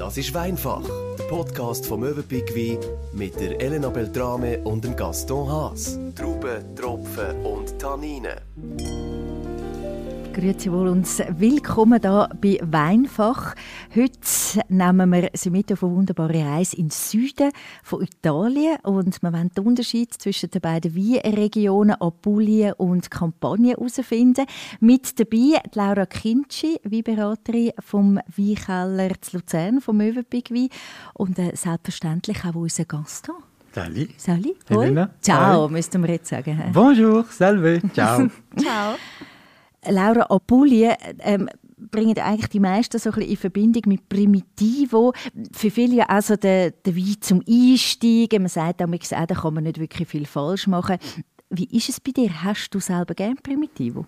Das ist Weinfach, der Podcast vom Möwenpick Wein mit der Elena Beltrame und dem Gaston Haas. Trauben, Tropfen und Tanninen. Grüezi wohl und willkommen hier bei Weinfach. Heute nehmen wir Sie mit auf eine wunderbare Reise in den Süden von Italien und wir wollen den Unterschied zwischen den beiden Weinregionen Apulien und Campania herausfinden. Mit dabei Laura Kinci, Weinberaterin vom Weinkeller zu Luzern, vom Möwenpick Wein und äh, selbstverständlich auch unser Gaston. Salut. Salut. Helena. Ciao, Hi. müssten wir jetzt sagen. Bonjour, salve, ciao. Ciao. Laura Apulien ähm, bringen eigentlich die meisten so ein bisschen in Verbindung mit Primitivo. Für viele ja auch so der, der Wein zum Einsteigen. Man sagt auch, auch, da kann man nicht wirklich viel falsch machen. Wie ist es bei dir? Hast du selber gern Primitivo?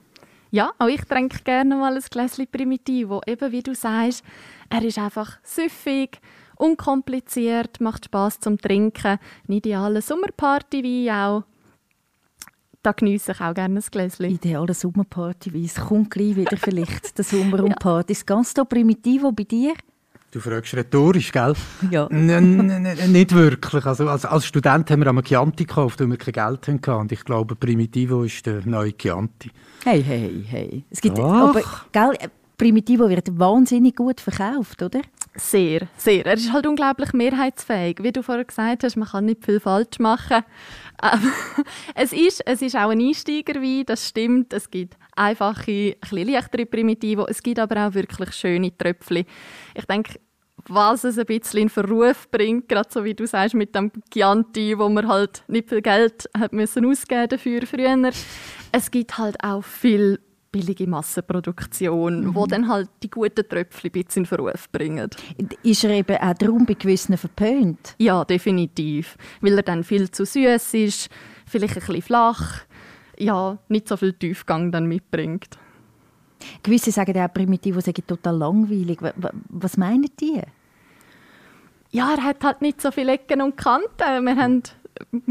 Ja, auch ich trinke gerne mal ein Gläschen Primitivo. Eben wie du sagst, er ist einfach süffig, unkompliziert, macht Spaß zum Trinken. Ein idealer Sommerpartywein auch. Da geniesse ich auch gerne ein Gläschen. Ideale Sommerparty, es kommt gleich wieder vielleicht der Sommer und Partys. Ganz da Primitivo bei dir? Du fragst rhetorisch, gell? Ja. N n- n- nicht wirklich. Also, als, als Student haben wir am Chianti gekauft, weil wir kein Geld hatten. Und ich glaube, Primitivo ist der neue Chianti. Hey, hey, hey. Es gibt, Doch. aber, gell, Primitivo wird wahnsinnig gut verkauft, oder? Sehr, sehr. Er ist halt unglaublich mehrheitsfähig. Wie du vorher gesagt hast, man kann nicht viel falsch machen. Ähm, es, ist, es ist auch ein Einsteigerwein, das stimmt. Es gibt einfache, ein leichtere Primitivo. Es gibt aber auch wirklich schöne Tröpfchen. Ich denke, was es ein bisschen in Verruf bringt, gerade so wie du sagst mit dem Chianti, wo man halt nicht viel Geld hat müssen ausgeben dafür früher. Es gibt halt auch viel billige Massenproduktion, wo dann halt die guten Tröpfchen ein bisschen in Verruf bringen. Ist er eben auch darum bei gewissen verpönt? Ja, definitiv. Weil er dann viel zu süß ist, vielleicht ein bisschen flach, ja, nicht so viel Tiefgang dann mitbringt. Gewisse sagen auch, Primitivo sei total langweilig. Wa- wa- Was meinen die? Ja, er hat halt nicht so viele Ecken und Kanten. Wir haben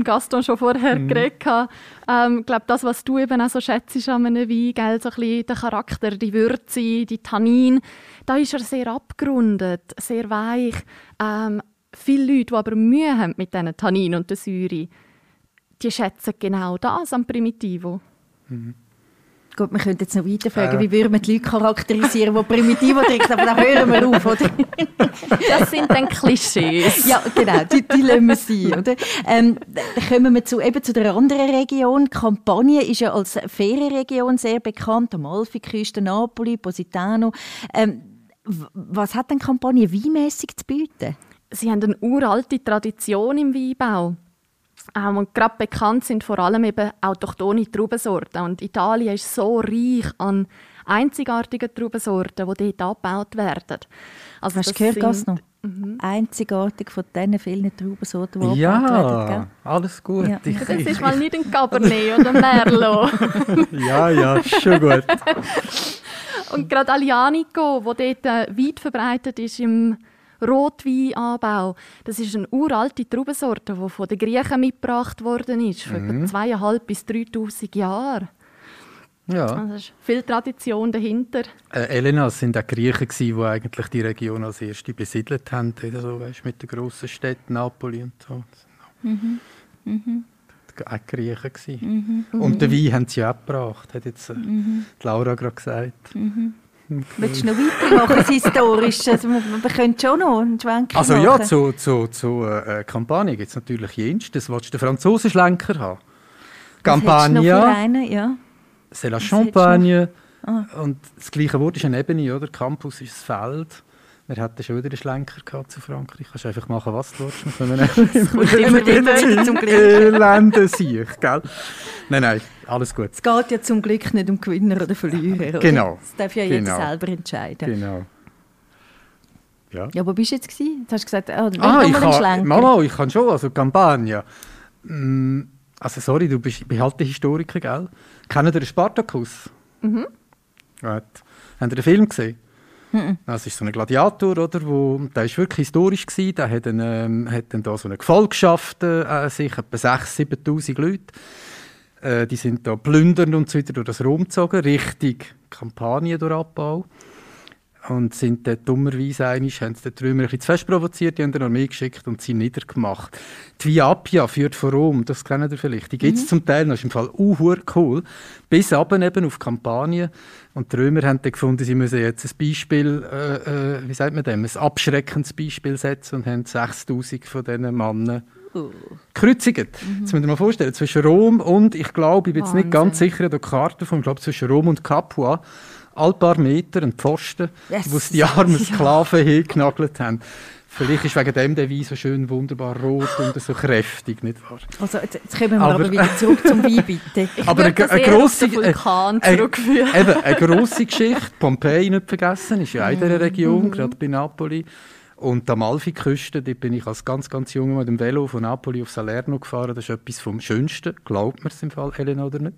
Gaston schon vorher geredet. gehabt. Ähm, ich glaube, das, was du eben auch so schätzt an einem Wein, gell, so ein bisschen der Charakter, die Würze, die Tannin, da ist er sehr abgerundet, sehr weich. Ähm, viele Leute, die aber Mühe haben mit diesen Tannin und der Säure, die schätzen genau das am Primitivo. Gut, wir könnten jetzt noch weiterfragen, wie würden wir die Leute charakterisieren, die Primitivo trinken, aber dann hören wir auf, oder? Das sind dann Klischees. ja, genau, die, die lassen wir sein, oder? Ähm, dann kommen wir zu, eben zu der anderen Region. Campania ist ja als Ferienregion sehr bekannt, Amalfiküste, Napoli, Positano. Ähm, was hat denn Campania weinmässig zu bieten? Sie haben eine uralte Tradition im Weinbau. Ähm, und gerade bekannt sind vor allem eben autochthone Traubensorten. Und Italien ist so reich an einzigartigen Traubensorten, die dort angebaut werden. Also Hast du das gehört, sind- Gaston? Einzigartig von diesen vielen Traubensorten, die angebaut werden, Ja, alles gut. Ja. Ich, Das ist mal nicht ein Cabernet oder ein Merlot. ja, ja, schon gut. Und gerade Alianico, wo dort äh, weit verbreitet ist im Rotweinanbau, das ist eine uralte Traubensorte, die von den Griechen mitgebracht worden ist, vor etwa zweieinhalb bis 3000 Jahren. Ja. Also ist viel Tradition dahinter. Äh, Elena, es sind auch Griechen, gewesen, die eigentlich die Region als erste besiedelt haben, oder so, weißt, mit den grossen Städten Napoli und so. Auch Griechen gewesen. Und den Wein haben sie auch gebracht, hat jetzt äh, die Laura gerade gesagt. Willst du noch weitermachen, historisch? Also, wir, wir können schon noch einen Schwenk Also machen. ja, zu, zu, zu äh, Campania gibt es natürlich jenstes. Willst du den Franzosenschlenker haben? Einen? Ja. c'est la? Champagne. Ah. Und das gleiche Wort ist eine Ebene, oder? Campus ist das Feld. Wir hatten schon wieder einen Schlenker gehabt zu Frankreich. Kannst einfach machen, was du willst. Wir können immer zum Glück. Elende sich, gell? Nein, nein, alles gut. Es geht ja zum Glück nicht um Gewinner oder Verlierer. Oder? Genau. Das darf ja jeder Genau. selber entscheiden. Genau. Ja. Ja, wo bist du jetzt? Gewesen? Du hast gesagt, oh, Ah, nur ich kann, Schlenker. Mama, ich kann schon, also Campania. Mm, Also sorry, du bist behalte Historiker, gell? Kennt ihr den Spartacus? Mhm. Gut. Habt ihr den Film gesehen? Das ist so ein Gladiator, oder? Wo, der war wirklich historisch. Gewesen. Der hat, dann, ähm, hat dann da so eine Gefolgschaft, äh, sich etwa 6'000, 7'000 Leute. Äh, die sind da plündernd und so weiter durch das Rom gezogen, Richtung Kampagne durch Abbau. und sind dort dummerweise einig, haben sie den Trümmer ein bisschen zu fest provoziert, die haben eine Armee geschickt und sie niedergemacht. Die Via Appia führt von Rom, das kennt ihr vielleicht. Die gibt es mhm. zum Teil, das ist im Fall uh, cool, bis ab eben auf Kampagnen. Und die Römer haben dann gefunden, sie müssen jetzt ein Beispiel, äh, äh, wie sagt man dem, ein abschreckendes Beispiel setzen und haben 6000 von diesen Männern uh. gekreuzigt. Mhm. Jetzt müsst ihr mal vorstellen, zwischen Rom und, ich glaube, ich bin jetzt nicht ganz sicher der Karte von, ich glaube, zwischen Rom und Capua, ein paar Meter ein Pfosten, yes. wo sie die armen Sklaven ja. hingenagelt haben. Vielleicht ist wegen dem der Wein so schön wunderbar rot und so kräftig, nicht wahr? Also jetzt, jetzt kommen wir aber, aber, wieder zurück zum Wein, bitte. Ich aber eine, eine grosse, Vulkan äh, zurückführen. Eben, eine grosse Geschichte, Pompeji nicht vergessen, ist ja auch in dieser Region, mhm. gerade bei Napoli. Und die Amalfiküste, dort bin ich als ganz, ganz junger mit dem Velo von Napoli auf Salerno gefahren. Das ist etwas vom Schönsten, glaubt man es im Fall, Elena, oder nicht?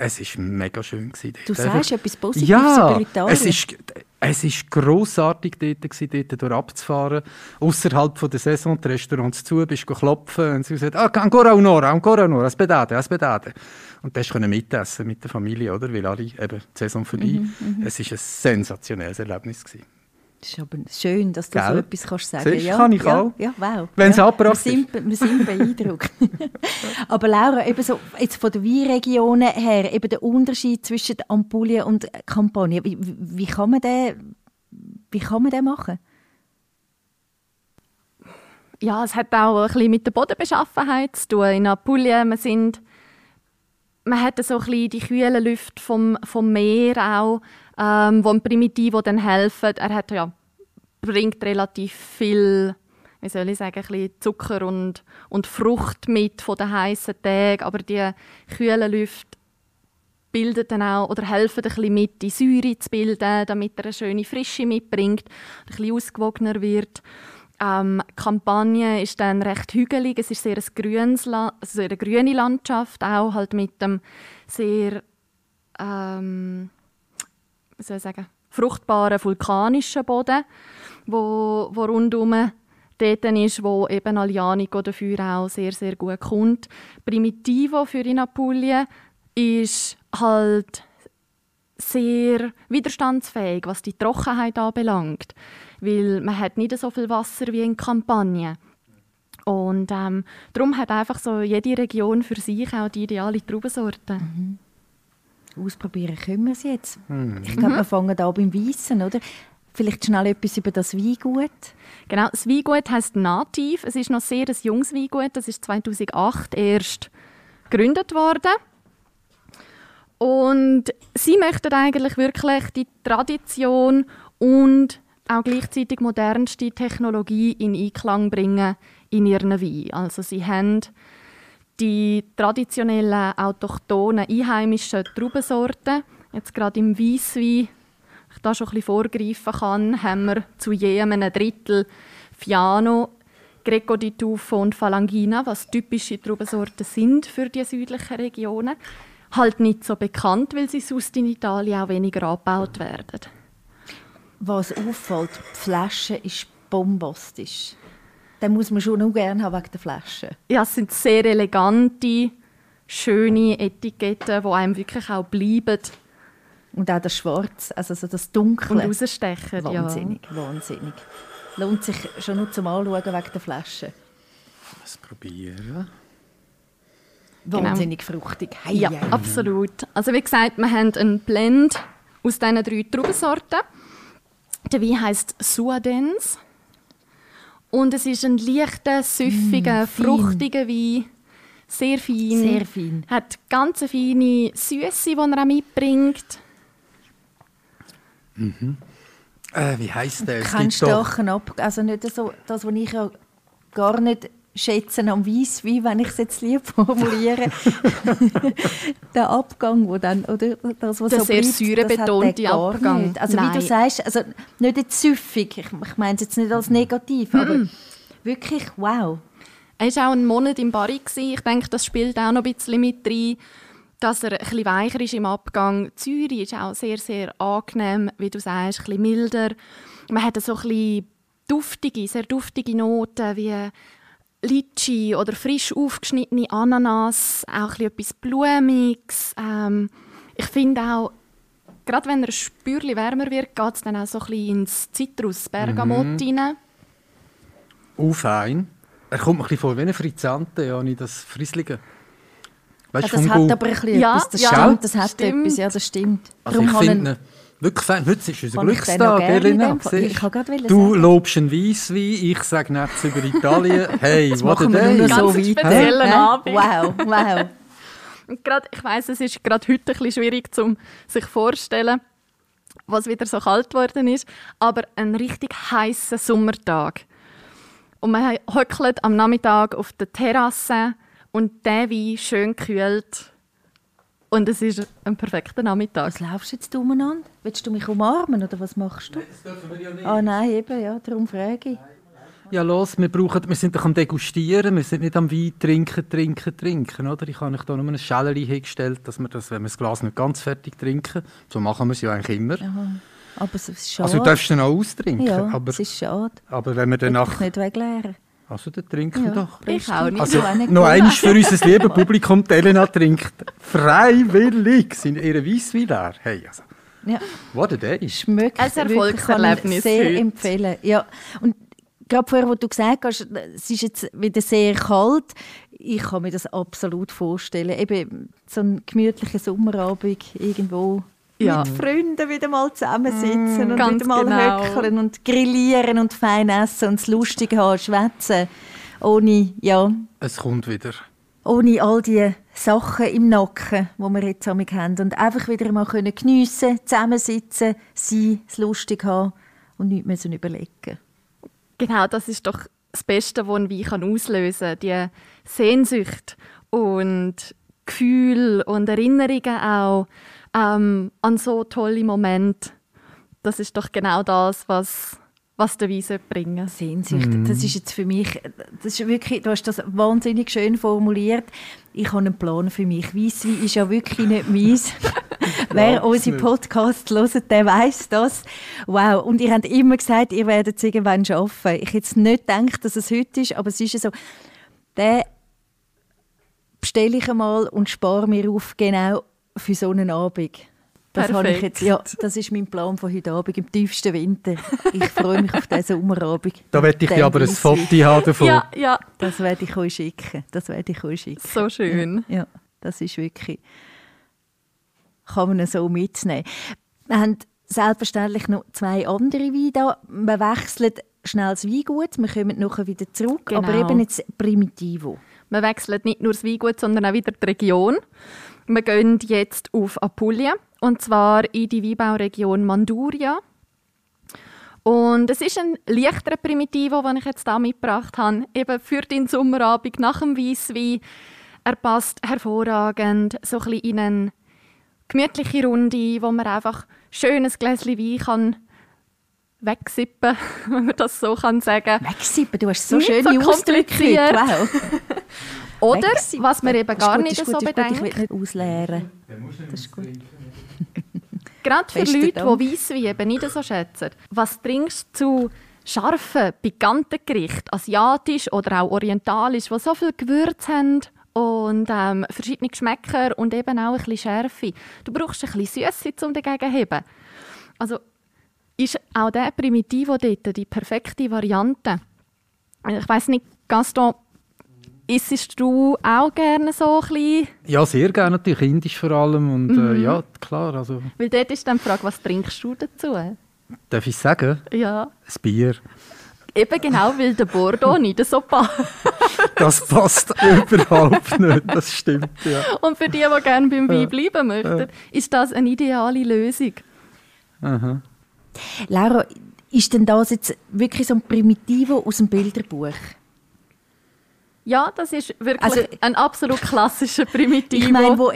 Es war mega schön. Du sagst etwas Positives ja, über Italien. Es ist, es ist grossartig, dort, gewesen, dort abzufahren. Außerhalb der Saison, die Restaurants zu, bist du klopfen und sie gesagt, ah, ancora un'ora, ancora un'ora, aspettate, aspettate. Und dann können mitessen mit der Familie, oder? Weil alle eben die Saison vorbei. Mhm, mhm. es war ein sensationelles Erlebnis. Gewesen. Das ist aber schön, dass du Gell? so etwas kannst sagen kannst. Ja, kann ich ja, auch. Ja, wow. Wenn es ja, wir sind, wir sind beeindruckt. aber Laura, eben so, jetzt von den Weinregionen her, eben der Unterschied zwischen Ampulien und Campania, wie, wie, kann man den, wie kann man den machen? Ja, es hat auch ein bisschen mit der Bodenbeschaffenheit zu tun. In Apulien, wir sind, man hat so ein bisschen die kühlen Lüfte vom, vom Meer auch ähm, wo ein Primitivo dann helfen. Er hat, ja, bringt relativ viel wie soll ich sagen, Zucker und, und Frucht mit von den heißen Tagen, aber die kühlen Lüfte bilden dann auch oder helfen ein bisschen mit, die Säure zu bilden, damit er eine schöne Frische mitbringt, ein bisschen ausgewogener wird. Ähm, die Kampagne ist dann recht hügelig, es ist sehr ein grünes, also eine grüne Landschaft, auch halt mit dem sehr ähm, soll ich sagen, fruchtbaren vulkanischen Boden, wo, wo rundum dort ist, wo eben Alianico dafür auch sehr, sehr gut kommt. Primitivo für in Apulien ist halt sehr widerstandsfähig, was die Trockenheit anbelangt, weil man hat nicht so viel Wasser wie in Kampagne. Und ähm, darum hat einfach so jede Region für sich auch die ideale Traubensorte. Mhm ausprobieren können wir es jetzt. Mhm. Ich glaube, wir fangen an beim Weissen, oder? Vielleicht schnell etwas über das Weingut. Genau, das Weingut heisst Nativ. Es ist noch sehr ein junges Weingut. Das ist 2008 erst gegründet worden. Und sie möchten eigentlich wirklich die Tradition und auch gleichzeitig modernste Technologie in Einklang bringen in ihren Wein. Also sie haben die traditionellen, autochthonen, einheimischen Traubensorten. Jetzt gerade im Weisswein, ich da schon ein bisschen vorgreifen kann, haben wir zu jedem ein Drittel Fiano, Greco di Tufo und Falangina, was typische Traubensorten sind für die südlichen Regionen. Halt nicht so bekannt, weil sie sonst in Italien auch weniger angebaut werden. Was auffällt, die Flasche ist bombastisch den muss man schon noch gerne haben wegen der Flasche. Ja, es sind sehr elegante, schöne Etiketten, die einem wirklich auch bleiben. Und auch das Schwarz, also so das Dunkle. Und rausstechen, Wahnsinnig, ja. wahnsinnig. Lohnt sich schon nur zum Anschauen wegen der Flasche. Was probieren? Wahnsinnig genau. fruchtig. Hey, ja, hey. absolut. Also wie gesagt, wir haben einen Blend aus diesen drei Traubensorten. Der Wein heisst Suadens. Und es ist ein leichter, süffiger, mm, fruchtiger Wein. Sehr fein. Sehr fein. Hat ganz feine Süße, die er auch mitbringt. Mhm. Äh, wie heisst der? Kein starken ab, also nicht so, das, was ich ja gar nicht schätzen am Weisswein, wenn ich es jetzt lieb formuliere. der Abgang, wo dann, oder das, was der so sehr säurebetonte Abgang. Nicht. Also Nein. wie du sagst, also nicht jetzt süffig, ich, ich meine es jetzt nicht als negativ, mm. aber wirklich wow. Er war auch einen Monat im Barry. Ich denke, das spielt auch noch ein bisschen mit rein, dass er ein weicher ist im Abgang. Zürich ist auch sehr, sehr angenehm, wie du sagst, ein bisschen milder. Man hat so ein bisschen duftige, sehr duftige Noten, wie Litschi oder frisch aufgeschnittene Ananas, auch etwas Blumiges. Ähm, ich finde auch gerade wenn er ein Spürchen wärmer wird, geht es dann auch so ein bisschen ins Zitrus, Bergamot Mhm. rein. Uh, fein. Er kommt mir ein bisschen vor wie ein Frizzante, ja, nicht das Frieslige. Weißt Ja, du, das hat Gu- aber ein bisschen Ja, etwas, das ja, stimmt, das hat stimmt. etwas, ja, das stimmt. Also Darum ich finde ihn wirklich fein. Heute ist unser Glückstag, Elena. Du sagen. lobst einen Weisswein, ich sage nichts über Italien. Hey, Das what a wir day. so Ganz weiter. speziellen Hä? Abend. Wow, wow. Und grad, ich weiß, es ist gerade heute ein bisschen schwierig, um sich vorzustellen, was wieder so kalt geworden ist, aber ein richtig heißer Sommertag. Und man hockt am Nachmittag auf der Terrasse und der Wein schön kühlt. Und es ist ein perfekter Nachmittag. Was laufst du jetzt umeinander? Willst du mich umarmen oder was machst du? Das dürfen wir ja nicht. Ah nein, eben, ja, darum frage ich. Ja, los, wir, brauchen, wir sind doch am Degustieren, wir sind nicht am Wein trinken, trinken, trinken, oder? Ich habe euch da nur ein Schällerchen hingestellt, dass wir das, wenn wir das Glas nicht ganz fertig trinken, so machen wir es ja eigentlich immer. Aha. Aber es ist schade. Also du darfst dann auch austrinken, ja, aber, es ist schade. aber wenn wir danach... ich nicht wegleeren. Also dann trinken wir doch. Ich auch nicht. Also, nicht noch eins für unser liebes Publikum, die Elena trinkt freiwillig sind ihre Weisswein leer. Hey, also, Ja. what a day. Schmeckt Ein Erfolgserlebnis sehr heute. empfehlen. Ja. Und gerade vorher, wo du gesagt hast, es ist jetzt wieder sehr kalt, ich kann mir das absolut vorstellen. Eben so ein gemütlicher Sommerabend irgendwo Ja. mit Freunden wieder mal zusammensitzen und ganz wieder mal genau. höckeln und grillieren und fein essen und es lustig haben, schwätzen. Ohne, ja, Es kommt wieder. ohne all die Sachen im Nacken, die wir jetzt damit haben. Und einfach wieder mal können geniessen, zusammensitzen, sein, es lustig haben und nichts müssen überlegen. Genau, das ist doch das Beste, was ein Wein kann auslösen kann. Die Sehnsucht und Gefühle und Erinnerungen auch ähm, an so tolle Momente. Das ist doch genau das, was, was der Wein sollte bringen Sehnsucht, das ist jetzt für mich, das ist wirklich, du hast das wahnsinnig schön formuliert. Ich habe einen Plan für mich. Weisswein ist ja wirklich nicht meins. Wer unsere. Podcasts hört, der weiß das. Wow. Und ihr habt immer gesagt, ihr werdet es irgendwann schaffen. Ich hätte jetzt nicht gedacht, dass es heute ist, aber es ist ja so. Den bestelle ich einmal und spare mir auf, genau für so einen Abend. Das, habe ich jetzt, ja, das ist mein Plan von heute Abend, im tiefsten Winter. Ich freue mich auf diesen Sommerabend. Da werde ich dir aber ein. Foto haben davon. Ja, ja, Das werde ich euch schicken. Das werde ich euch schicken. so schön. Ja, das ist wirklich. Kann man so mitnehmen. Wir haben selbstverständlich noch zwei andere Weine da. Wir wechseln schnell das Weingut, wir kommen nachher wieder zurück. Genau. Aber eben jetzt Primitivo. Wir wechseln nicht nur das Weingut, sondern auch wieder die Region. Wir gehen jetzt auf Apulien, und zwar in die Weinbauregion Manduria. Und es ist ein leichterer Primitivo, den ich jetzt hier mitgebracht habe, eben für den Sommerabend nach dem Weisswein. Er passt hervorragend so ein bisschen in eine gemütliche Runde, wo man einfach schönes Gläschen Wein kann wegsippen, wenn man das so kann sagen. Wegsippen, du hast so Nicht schöne so Ausdrücke. Wow. Oder, Wegsippen. was man eben gar gut, nicht so gut, das ist gut. Ich bedenkt, will nicht ausleeren. Das ist gut. Gerade für Leute, die Weisswein eben nicht so schätzen. Was trinkst du zu scharfen, pikanten Gerichten, asiatisch oder auch orientalisch, die so viel Gewürze haben und ähm, verschiedene Geschmäcker und eben auch ein bisschen Schärfe. Du brauchst ein bisschen Süße, um dagegen zu heben. Also ist auch der Primitivo dort die perfekte Variante. Ich weiß nicht, Gaston, isst du auch gerne so ein bisschen? Ja, sehr gerne natürlich, indisch vor allem. Und Mhm. äh, ja, klar, also Weil dort ist dann die Frage, was trinkst du dazu? darf ich sagen, Ja. ein Bier. Eben genau, weil der Bordeaux nicht so passt. Das passt überhaupt nicht, das stimmt, ja. Und für die, die gerne beim Wein bleiben möchten, ist das eine ideale Lösung. Aha. Laura, ist denn das jetzt wirklich so ein Primitivo aus dem Bilderbuch? Ja, das ist wirklich Also- ein absolut klassischer Primitivo. Ich meine, wo,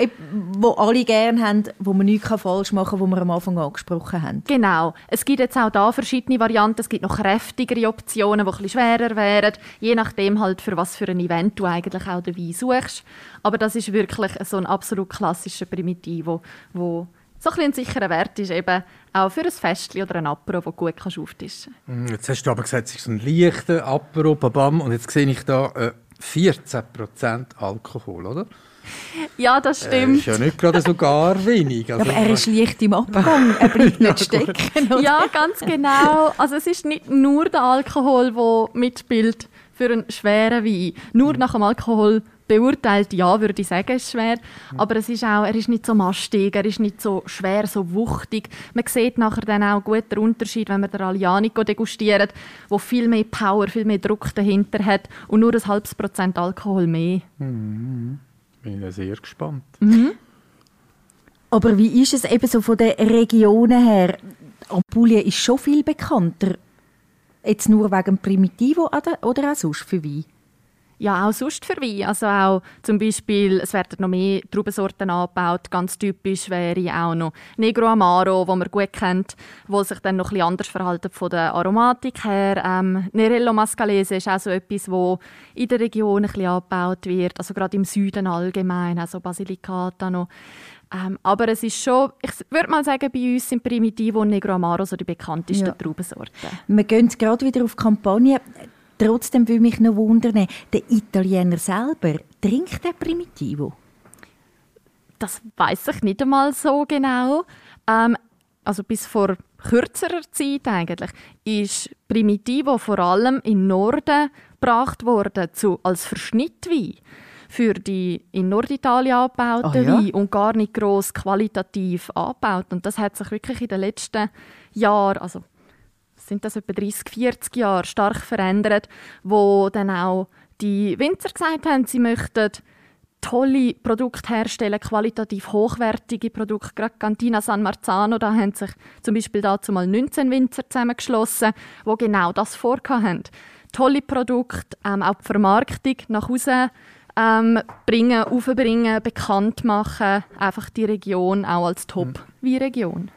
wo alle gerne haben, wo man nichts falsch machen kann, wo wir am Anfang angesprochen haben. Genau. Es gibt jetzt auch da verschiedene Varianten. Es gibt noch kräftigere Optionen, die ein bisschen schwerer wären. Je nachdem halt, für was für ein Event du eigentlich auch den Wein suchst. Aber das ist wirklich so ein absolut klassischer Primitivo, wo so ein bisschen ein sicherer Wert ist, eben auch für ein Festchen oder ein Apero, das du gut kannst auftischen Hm, Jetzt hast du aber gesagt, es ist so ein leichter Apero, babam, und jetzt sehe ich da äh, 14% Alkohol, oder? Ja, das Äh, stimmt. ist ja nicht gerade so gar wenig. Also, Aber er ist leicht im Abgang, er bleibt nicht stecken. oder? Ja, ganz genau. Also es ist nicht nur der Alkohol, der mitspielt für einen schweren Wein. Nur nach dem Alkohol beurteilt, ja, würde ich sagen, ist schwer. Aber es ist auch, er ist nicht so mastig, er ist nicht so schwer, so wuchtig. Man sieht nachher dann auch gut den Unterschied, wenn man den Alianico degustiert, wo viel mehr Power, viel mehr Druck dahinter hat und nur ein halbes Prozent Alkohol mehr. bin ich sehr gespannt. Aber wie ist es eben so von den Regionen her? Apulien ist schon viel bekannter. Jetzt nur wegen Primitivo oder, oder auch sonst für Wein? Ja, auch sonst für Wein. Also auch zum Beispiel, es werden noch mehr Traubensorten angebaut. Ganz typisch wäre auch noch Negro Amaro, wo man gut kennt, wo sich dann noch ein bisschen anders verhalten von der Aromatik her. Ähm, Nerello Mascalese ist auch so etwas, wo in der Region ein bisschen angebaut wird. Also gerade im Süden allgemein, also Basilicata noch. Ähm, aber es ist schon, ich würde mal sagen, bei uns sind Primitivo und Negro Amaro so die bekanntesten Ja. Traubensorten. Wir gehen gerade wieder auf Kampagne. Trotzdem würde mich noch wundern, der Italiener selber, trinkt der Primitivo? Das weiß ich nicht einmal so genau. Ähm, also bis vor kürzerer Zeit eigentlich ist Primitivo vor allem im Norden gebracht worden zu, als Verschnittwein für die in Norditalien angebauten Ah, ja? Weine und gar nicht gross qualitativ angebaut. Und das hat sich wirklich in den letzten Jahren, also sind das etwa 30, 40 Jahre, stark verändert, wo dann auch die Winzer gesagt haben, sie möchten tolle Produkte herstellen, qualitativ hochwertige Produkte. Gerade Cantina San Marzano, da haben sich zum Beispiel dazu mal 19 Winzer zusammengeschlossen, die genau das vorgehabt haben. Tolle Produkte, ähm, auch die Vermarktung nach Hause ähm, bringen, aufbringen, bekannt machen, einfach die Region auch als Top-Weinregion.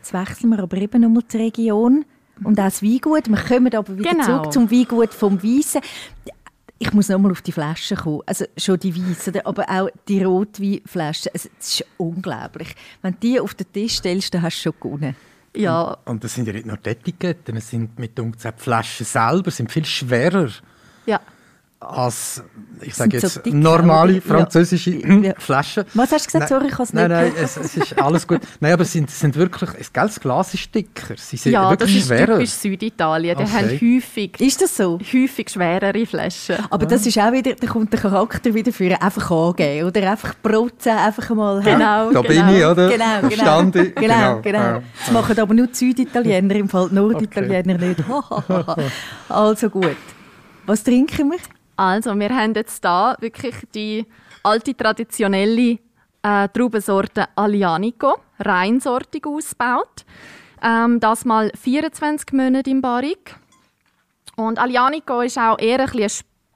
Jetzt wechseln wir aber eben nochmal die Region und auch das Weingut. Wir kommen aber wieder Genau. zurück zum Weingut vom Weissen. Ich muss nochmal auf die Flaschen kommen. Also schon die Weissen, aber auch die Rotweinflaschen. Also, es ist unglaublich. Wenn du die auf den Tisch stellst, dann hast du schon gewonnen. Ja, Und das sind ja nicht nur die Etiketten, es sind mit uns auch die Flaschen selber sind viel schwerer. Als, ich sage so jetzt, dick, normale französische Ja. Flaschen. Was hast du gesagt? Sorry, ich habe es Nein, nicht nein, gehört. es, es ist alles gut. Nein, aber es sind, sind wirklich, es, gell, das Glas ist dicker. Sie sind ja, das wirklich ist schwerer. typisch Süditalien. Die Okay. haben häufig, Ist das so? häufig schwerere Flaschen. Aber das ist auch wieder, da kommt der Charakter wieder für einfach angeben oder einfach protzen, einfach mal. Genau, da genau. bin ich, oder? Genau, genau. Verstanden? Genau, genau. Ja. Das machen aber nur die Süditaliener, im Fall Norditaliener nicht. also gut. Was trinken wir? Also, wir haben jetzt da wirklich die alte traditionelle äh, Traubensorte Alianico, reinsortig ausgebaut. Ähm, das mal 24 Monate im Barrik. Und Alianico ist auch eher ein eine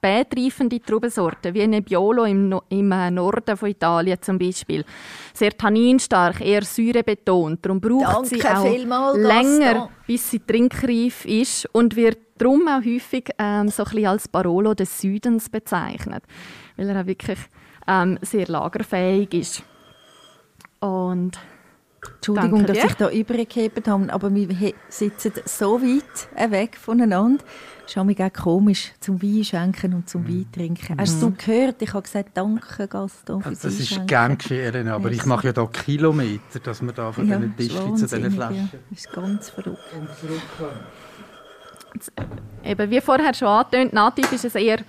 spätreifende Traubensorte, wie Nebbiolo im, no im äh, Norden von Italien zum Beispiel. Sehr tanninstark, eher säurebetont. Darum braucht sie Danke auch vielmals, länger, Gaston. bis sie trinkreif ist und wird darum auch häufig ähm, so ein bisschen als Barolo des Südens bezeichnet, weil er auch wirklich ähm, sehr lagerfähig ist. Und Entschuldigung, Danke dass dir. ich da übergehebt habe, aber wir sitzen so weit weg voneinander. Es ist auch komisch, zum Wein schenken und zum Wein trinken. Hast du gehört? Ich habe gesagt, danke Gaston fürs Das ist gern geschehen, aber ich mache ja da Kilometer, dass wir da von Ja, diesen das Tischchen zu diesen Flaschen Ja. Das ist ganz verrückt. eben, wie vorher schon angetönt, Nativ ist ein eher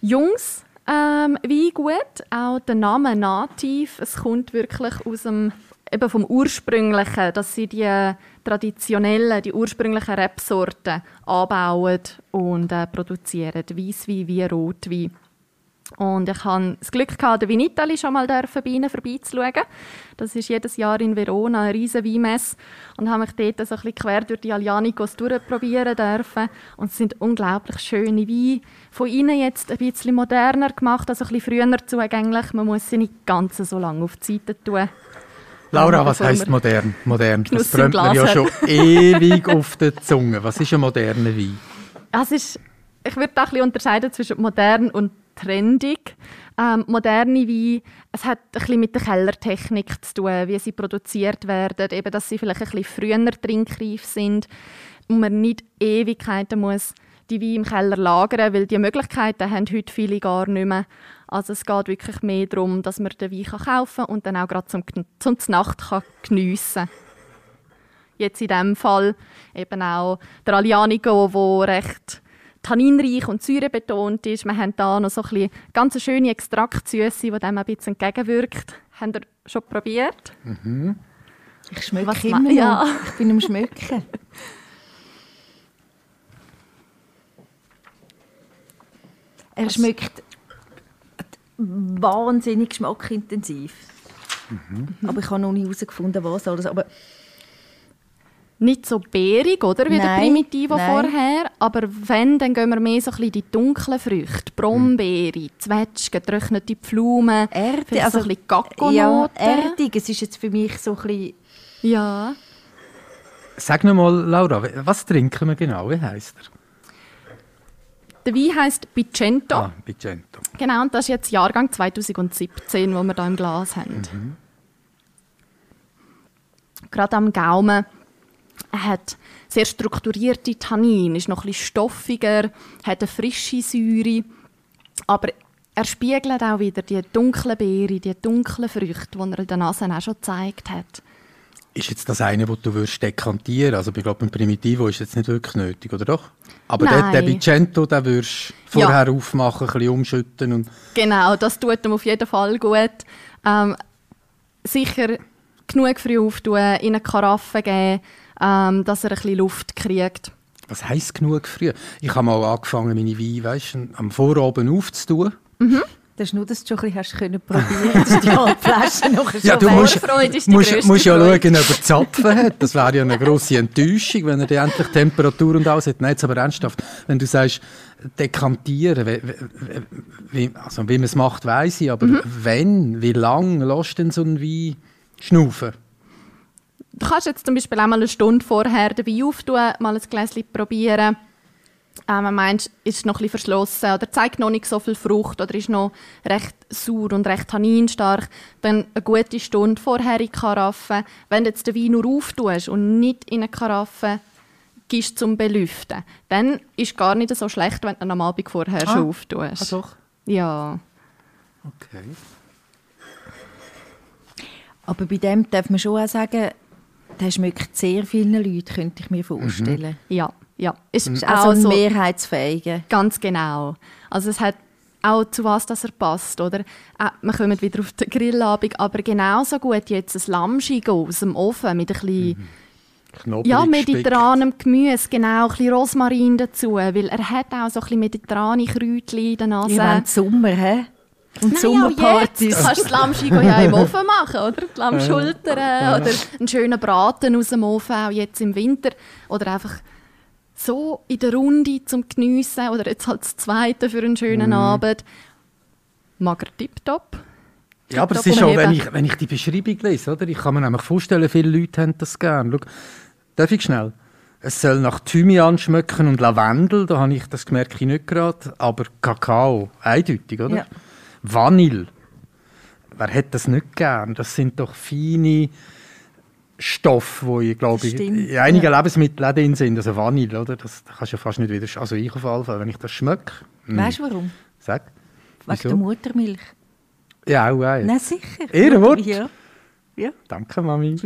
junges ähm, Weingut. Auch der Name Nativ, es kommt wirklich aus dem, eben vom Ursprünglichen, dass sie die traditionellen, die ursprünglichen Rebsorten anbauen und äh, produzieren. Weisswein wie Rotwein. Und ich hatte das Glück, gehabt, den Vinitali schon mal bei ihnen vorbeizuschauen. Das ist jedes Jahr in Verona eine riesige Weinmesse. Und habe mich dort so ein bisschen quer durch die Alianicos durchprobieren dürfen. Und es sind unglaublich schöne Weine. Von ihnen jetzt ein bisschen moderner gemacht, also ein bisschen früher zugänglich. Man muss sie nicht ganz so lange auf die Seite tun. Laura, was wir modern? Modern. Das brennt mir ja schon ewig auf der Zunge. Was ist ein moderner Wein? Es ist, ich würde da ein bisschen unterscheiden zwischen modern und trendig. Ähm, moderne Weine, es hat ein bisschen mit der Kellertechnik zu tun, wie sie produziert werden, eben, dass sie vielleicht ein bisschen früher trinkreif sind und man nicht Ewigkeiten muss die Weine im Keller lagern, weil die Möglichkeiten haben heute viele gar nicht mehr. Also es geht wirklich mehr darum, dass man den Wein kaufen kann und dann auch gerade zum, zum Nacht kann geniessen kann. Jetzt in diesem Fall eben auch der Alianico, der recht tanninreich und säurebetont ist. Wir haben hier noch so ein bisschen ganz schöne Extraktsüße, die dem ein bisschen entgegenwirkt. Habt ihr schon probiert? Mhm. Ich schmecke Was immer ja. Ich bin am Schmecken. Er schmeckt wahnsinnig geschmackintensiv. Mhm. Aber ich habe noch nicht herausgefunden, was alles. Aber Nicht so beerig, oder? Wie der Nein, Primitivo nein. vorher. Aber wenn, dann gehen wir mehr so ein bisschen in die dunklen Früchte. Brombeere, Zwetschgen, getrocknete Pflaumen. Erde, also so ein bisschen Gackonoten. ja, erdig. Es ist jetzt für mich so ein bisschen... Ja. Sag noch mal, Laura, was trinken wir genau? Wie heisst er? Der Wein heisst Picento. Ah, Bicento. Genau, und das ist jetzt Jahrgang 2017, wo wir hier im Glas haben. Gerade am Gaumen. Er hat sehr strukturierte Tannin, ist noch ein bisschen stoffiger, hat eine frische Säure. Aber er spiegelt auch wieder die dunklen Beeren, die dunklen Früchte, die er in der Nase auch schon gezeigt hat. Ist jetzt das eine, das du würdest dekantieren Also, ich glaube, beim Primitivo ist jetzt nicht wirklich nötig, oder doch? Aber Nein. Bicento, den würdest du Ja. vorher aufmachen, ein bisschen umschütten und Genau, das tut ihm auf jeden Fall gut. Ähm, sicher genug früh auftun, in eine Karaffe geben, ähm, dass er ein bisschen Luft kriegt. Was heisst genug früh? Ich habe mal angefangen, meine Weine weißt, du, am Vorabend aufzutun. Das ist nur, dass du schon ein bisschen hast können probieren dass die halbe Flasche Ja, schon du musst, die musst, grösste musst ja Freude. schauen, ob er Zapfen hat. Das wäre ja eine grosse Enttäuschung, wenn er dann endlich Temperatur und alles hat. Nein, jetzt aber ernsthaft. Wenn du sagst, dekantieren, wie, wie, wie, also wie man es macht, weiss ich, aber Mhm. wenn, wie lange lässt denn so ein Wein schnaufen? Du kannst jetzt zum Beispiel auch mal eine Stunde vorher den Wein auftun, mal ein Gläschen probieren. Ähm, man meint, ist noch ein bisschen verschlossen oder zeigt noch nicht so viel Frucht oder ist noch recht sauer und recht tanninstark. Dann eine gute Stunde vorher in die Karaffe. Wenn du jetzt den Wein nur auftust und nicht in eine Karaffe gibst zum Belüften, dann ist es gar nicht so schlecht, wenn du ihn am Abend vorher schon auftust. Ah, doch. Ja. Okay. Aber bei dem darf man schon auch sagen, der schmeckt sehr vielen Leuten, könnte ich mir vorstellen. Ja, ja. Es ist Also auch ein so, mehrheitsfähiger. Ganz genau. Also es hat auch zu was dass er passt, oder? Äh, wir kommen wieder auf den Grillabend, aber genauso gut jetzt ein Lammschigo aus dem Ofen mit ein bisschen Knoblauch ja, mediterranem Gemüse, genau, ein bisschen Rosmarin dazu, weil er hat auch so ein bisschen mediterrane Kräutchen in der Nase. Wir wollen Sommer, hä? Und Nein, Sommerpartys. jetzt. Du kannst das Lammschigo ja im Ofen machen, oder? Die Lammschultern oder einen schönen Braten aus dem Ofen, auch jetzt im Winter. Oder einfach so in der Runde zum Geniessen oder jetzt halt das Zweite für einen schönen Abend. Mager tipptopp. Ja, aber es ist schon, wenn ich, wenn ich die Beschreibung lese, oder? ich kann mir nämlich vorstellen, viele Leute haben das gerne. Schau, darf ich schnell? Es soll nach Thymian schmecken und Lavendel, da habe ich das merke ich nicht gerade, aber Kakao, eindeutig, oder? Ja. Vanille, wer hätte das nicht gern? Das sind doch feine Stoffe, die, ich glaube, in einigen ja. Lebensmitteln auch drin sind. Also Vanille, oder? Das kannst du ja fast nicht wieder... Also ich auf jeden Fall, wenn ich das schmecke. mm, Weißt du warum? Sag. Wegen Wieso? der Muttermilch. Ja, auch. auch. Nein, sicher. Ehrenwort. Ja. ja. Danke, Mami.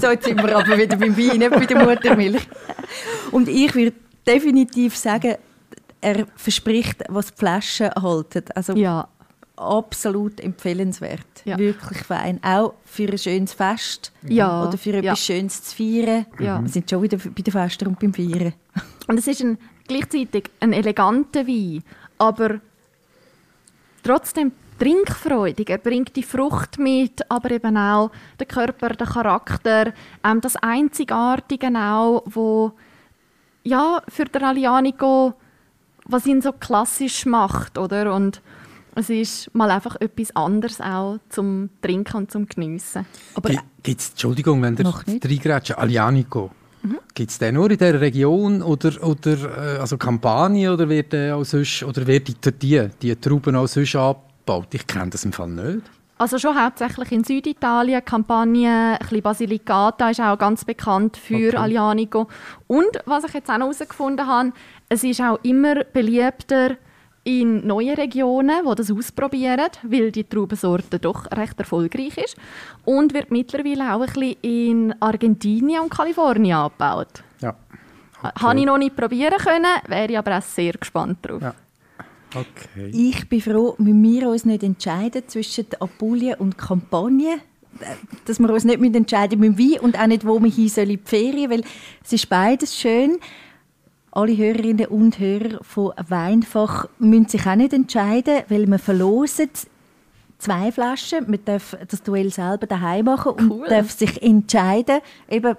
So, jetzt sind wir aber wieder beim Wein, nicht bei der Muttermilch. Und ich würde definitiv sagen, er verspricht, was die Flaschen halten. Also Ja, absolut empfehlenswert. Ja. Wirklich fein. Auch für ein schönes Fest Ja, oder für etwas ja. Schönes zu feiern. Ja. Wir sind schon wieder bei den Festen und beim Feiern. Und es ist ein, gleichzeitig ein eleganter Wein, aber trotzdem trinkfreudig. Er bringt die Frucht mit, aber eben auch den Körper, den Charakter, ähm, das Einzigartige auch, wo ja, für den Alianico, was ihn so klassisch macht, oder? Und es ist mal einfach etwas anderes auch zum Trinken und zum Geniessen. Aber Gi- Gibt's, Entschuldigung, wenn der reingrätscht, Alianico, gibt es den nur in dieser Region oder, oder äh, also Kampagne oder wird der auch sonst, oder wird die, die, die Trauben auch sonst abgebaut? Ich kenne das im Fall nicht. Also schon hauptsächlich in Süditalien, Campania, ein bisschen Basilicata ist auch ganz bekannt für Okay. Alianico. Und was ich jetzt auch noch herausgefunden habe, es ist auch immer beliebter in neuen Regionen, die das ausprobieren, weil die Traubensorte doch recht erfolgreich ist. Und wird mittlerweile auch ein bisschen in Argentinien und Kalifornien angebaut. Ja. Okay. Habe ich noch nicht probieren können, wäre ich aber auch sehr gespannt drauf. Ja. Okay. Ich bin froh, müssen wir uns nicht entscheiden zwischen Apulien und Kampagne dass wir uns nicht entscheiden müssen, wie und auch nicht, wo wir hin sollen in die Ferien, weil es ist beides schön alle Hörerinnen und Hörer von Weinfach müssen sich auch nicht entscheiden, weil wir verlosen zwei Flaschen. Man darf das Duell selber daheim machen und cool. darf sich entscheiden, eben,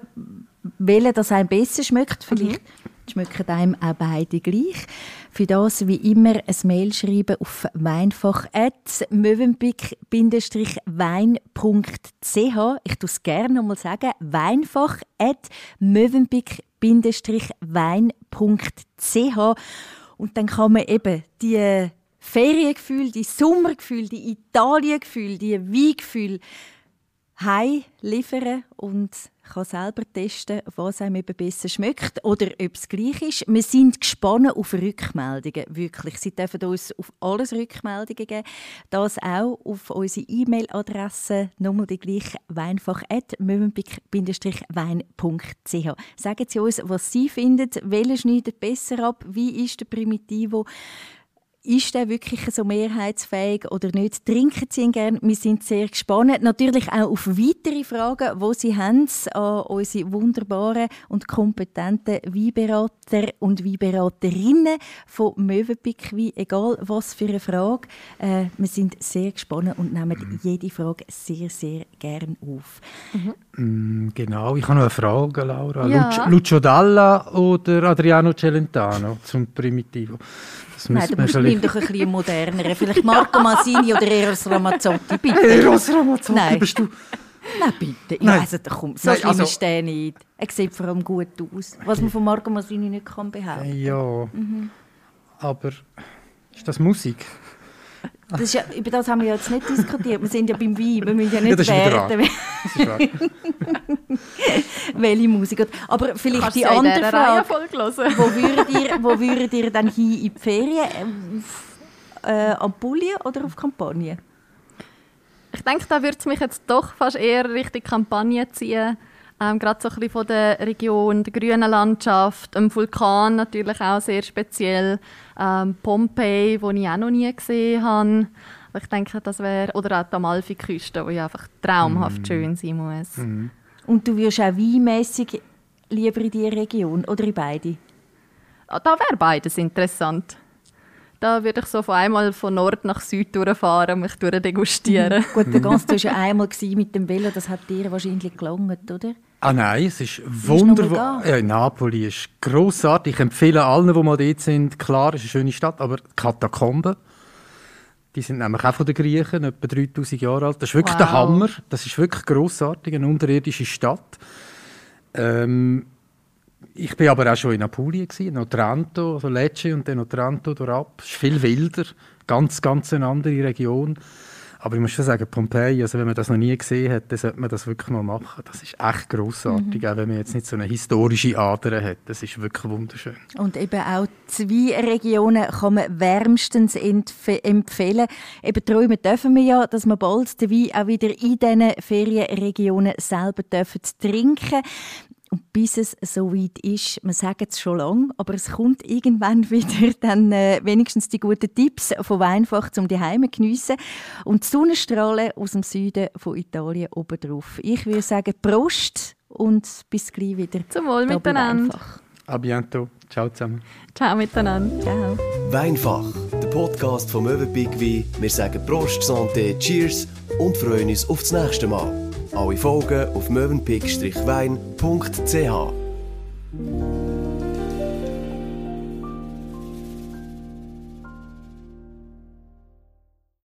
welcher das einem besser schmeckt. Vielleicht mhm. schmecken einem auch beide gleich. Für das wie immer ein Mail schreiben auf weinfach.mövenpick-wein.ch. Ich tue es gerne nochmal sagen. Weinfach.mövenpick wein.ch und dann kann man eben die Feriengefühle, die Sommergefühle, die Italiengefühle, die Weingefühle heim liefern und kann selber testen, was einem eben besser schmeckt oder ob es gleich ist. Wir sind gespannt auf Rückmeldungen, wirklich. Sie dürfen uns auf alles Rückmeldungen geben. Das auch auf unsere E-Mail-Adresse, nochmal die gleiche, weinfach.mövenpick-wein.ch. Sagen Sie uns, was Sie finden, welche schneidet besser ab, wie ist der Primitivo, ist der wirklich so mehrheitsfähig oder nicht? Trinken Sie ihn gerne? Wir sind sehr gespannt. Natürlich auch auf weitere Fragen, wo Sie haben an unsere wunderbaren und kompetenten Weinberater und Weinberaterinnen von Möwenpick Wein. Egal was für eine Frage. Äh, wir sind sehr gespannt und nehmen mhm. jede Frage sehr, sehr gerne auf. Mhm. Genau, ich habe noch eine Frage, Laura. Ja. Lucio Dalla oder Adriano Celentano zum Primitivo? Das Nein, du musst ihm doch ein bisschen moderner. Vielleicht Marco Masini oder Eros Ramazzotti, bitte. Eros Ramazzotti Nein. bist du... Nein, bitte. Ich weiss nicht, komm, so Nein, schlimm also, ist der nicht. Er sieht vor allem gut aus. Was man von Marco Masini nicht kann behaupten Ja, mhm. aber ist das Musik? Das ja, über das haben wir jetzt nicht diskutiert. Wir sind ja beim Wein, wir müssen ja nicht ja, werden. Welche Musik. Aber vielleicht Kannst die andere Frage. wo, würdet ihr, wo würdet ihr dann hin in die Ferien? Auf äh, Ampulien oder auf Kampagne? Ich denke, da würde es mich jetzt doch fast eher Richtung Kampagne ziehen. Ähm, Gerade so ein bisschen von der Region, der grünen Landschaft, ein Vulkan natürlich auch sehr speziell, ähm, Pompeii, wo ich auch noch nie gesehen habe. Ich denke, das wäre, oder auch die Amalfiküste, die einfach traumhaft mm. schön sein muss. Mm. Und du wirst auch weinmässig lieber in diese Region oder in beide? Ah, da wäre beides interessant. Da würde ich so von einmal von Nord nach Süd durchfahren und mich durchdegustieren. Gut, der Gast war ja einmal mit dem Velo, das hat dir wahrscheinlich gelungen, oder? Ah nein, es ist wunderbar. Ja, Napoli ist grossartig. Ich empfehle allen, die mal dort sind, klar, es ist eine schöne Stadt, aber Katakomben, die sind nämlich auch von den Griechen, etwa 3000 Jahre alt. Das ist wirklich wow. der Hammer. Das ist wirklich grossartig, eine unterirdische Stadt. Ähm, ich war aber auch schon in Apulien, in Otranto, also Lecce und dann Otranto durchab. Es ist viel wilder, ganz, ganz eine andere Region. Aber ich muss schon sagen, Pompeji, also wenn man das noch nie gesehen hat, dann sollte man das wirklich mal machen. Das ist echt grossartig, mhm. auch wenn man jetzt nicht so eine historische Ader hat. Das ist wirklich wunderschön. Und eben auch zwei Regionen kann man wärmstens empfehlen. Eben träumen dürfen wir ja, dass wir bald den Wein auch wieder in diesen Ferienregionen selber dürfen trinken und bis es so weit ist, man sagt es schon lange, aber es kommt irgendwann wieder dann äh, wenigstens die guten Tipps von Weinfach zum die Heime geniessen und die Sonnenstrahlen aus dem Süden von Italien oben drauf. Ich würde sagen Prost und bis gleich wieder. Zum Wohl miteinander. A bientôt. Ciao zusammen. Ciao miteinander. Ciao. Weinfach, der Podcast vom Möwenpick Wein. Wir sagen Prost, Santé, Cheers und freuen uns auf das nächste Mal. Alle Folgen auf mövenpick-wein.ch